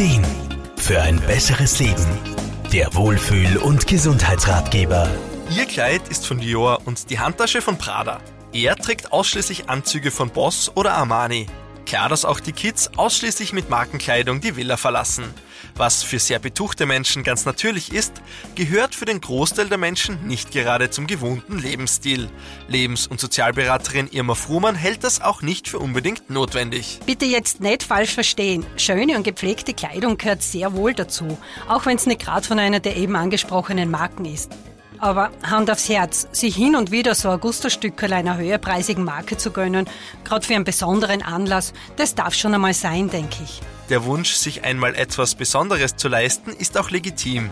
Ideen für ein besseres Leben. Der Wohlfühl- und Gesundheitsratgeber. Ihr Kleid ist von Dior und die Handtasche von Prada. Er trägt ausschließlich Anzüge von Boss oder Armani. Klar, dass auch die Kids ausschließlich mit Markenkleidung die Villa verlassen. Was für sehr betuchte Menschen ganz natürlich ist, gehört für den Großteil der Menschen nicht gerade zum gewohnten Lebensstil. Lebens- und Sozialberaterin Irma Fruhmann hält das auch nicht für unbedingt notwendig. Bitte jetzt nicht falsch verstehen. Schöne und gepflegte Kleidung gehört sehr wohl dazu, auch wenn es nicht gerade von einer der eben angesprochenen Marken ist. Aber Hand aufs Herz, sich hin und wieder so ein Gusterstückerl einer höherpreisigen Marke zu gönnen, gerade für einen besonderen Anlass, das darf schon einmal sein, denke ich. Der Wunsch, sich einmal etwas Besonderes zu leisten, ist auch legitim.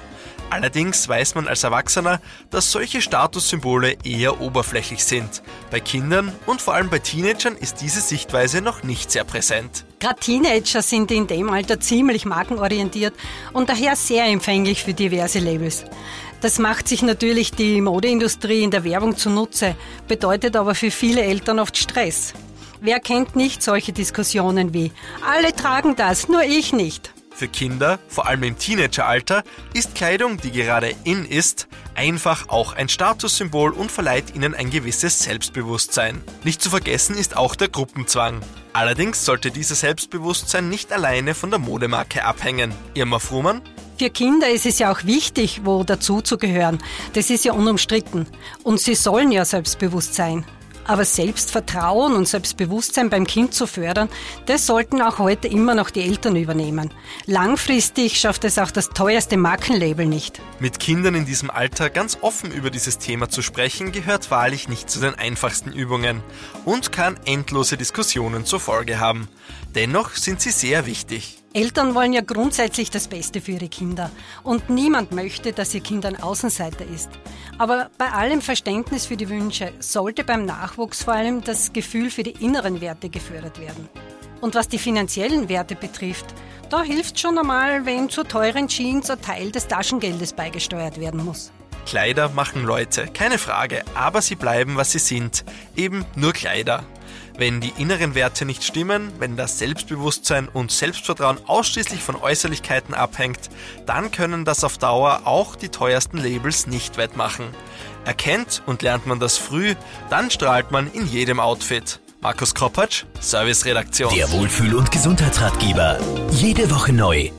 Allerdings weiß man als Erwachsener, dass solche Statussymbole eher oberflächlich sind. Bei Kindern und vor allem bei Teenagern ist diese Sichtweise noch nicht sehr präsent. Gerade Teenager sind in dem Alter ziemlich markenorientiert und daher sehr empfänglich für diverse Labels. Das macht sich natürlich die Modeindustrie in der Werbung zunutze, bedeutet aber für viele Eltern oft Stress. Wer kennt nicht solche Diskussionen wie alle tragen das, nur ich nicht? Für Kinder, vor allem im Teenageralter, ist Kleidung, die gerade in ist, einfach auch ein Statussymbol und verleiht ihnen ein gewisses Selbstbewusstsein. Nicht zu vergessen ist auch der Gruppenzwang. Allerdings sollte dieses Selbstbewusstsein nicht alleine von der Modemarke abhängen. Irma Fruhmann? Für Kinder ist es ja auch wichtig, wo dazuzugehören. Das ist ja unumstritten. Und sie sollen ja selbstbewusst sein. Aber Selbstvertrauen und Selbstbewusstsein beim Kind zu fördern, das sollten auch heute immer noch die Eltern übernehmen. Langfristig schafft es auch das teuerste Markenlabel nicht. Mit Kindern in diesem Alter ganz offen über dieses Thema zu sprechen, gehört wahrlich nicht zu den einfachsten Übungen und kann endlose Diskussionen zur Folge haben. Dennoch sind sie sehr wichtig. Eltern wollen ja grundsätzlich das Beste für ihre Kinder und niemand möchte, dass ihr Kind ein Außenseiter ist. Aber bei allem Verständnis für die Wünsche sollte beim Nachwuchs vor allem das Gefühl für die inneren Werte gefördert werden. Und was die finanziellen Werte betrifft, da hilft schon einmal, wenn zu teuren Jeans ein Teil des Taschengeldes beigesteuert werden muss. Kleider machen Leute, keine Frage, aber sie bleiben, was sie sind, eben nur Kleider. Wenn die inneren Werte nicht stimmen, wenn das Selbstbewusstsein und Selbstvertrauen ausschließlich von Äußerlichkeiten abhängt, dann können das auf Dauer auch die teuersten Labels nicht wettmachen. Erkennt und lernt man das früh, dann strahlt man in jedem Outfit. Markus Kropatsch, Serviceredaktion. Der Wohlfühl- und Gesundheitsratgeber. Jede Woche neu.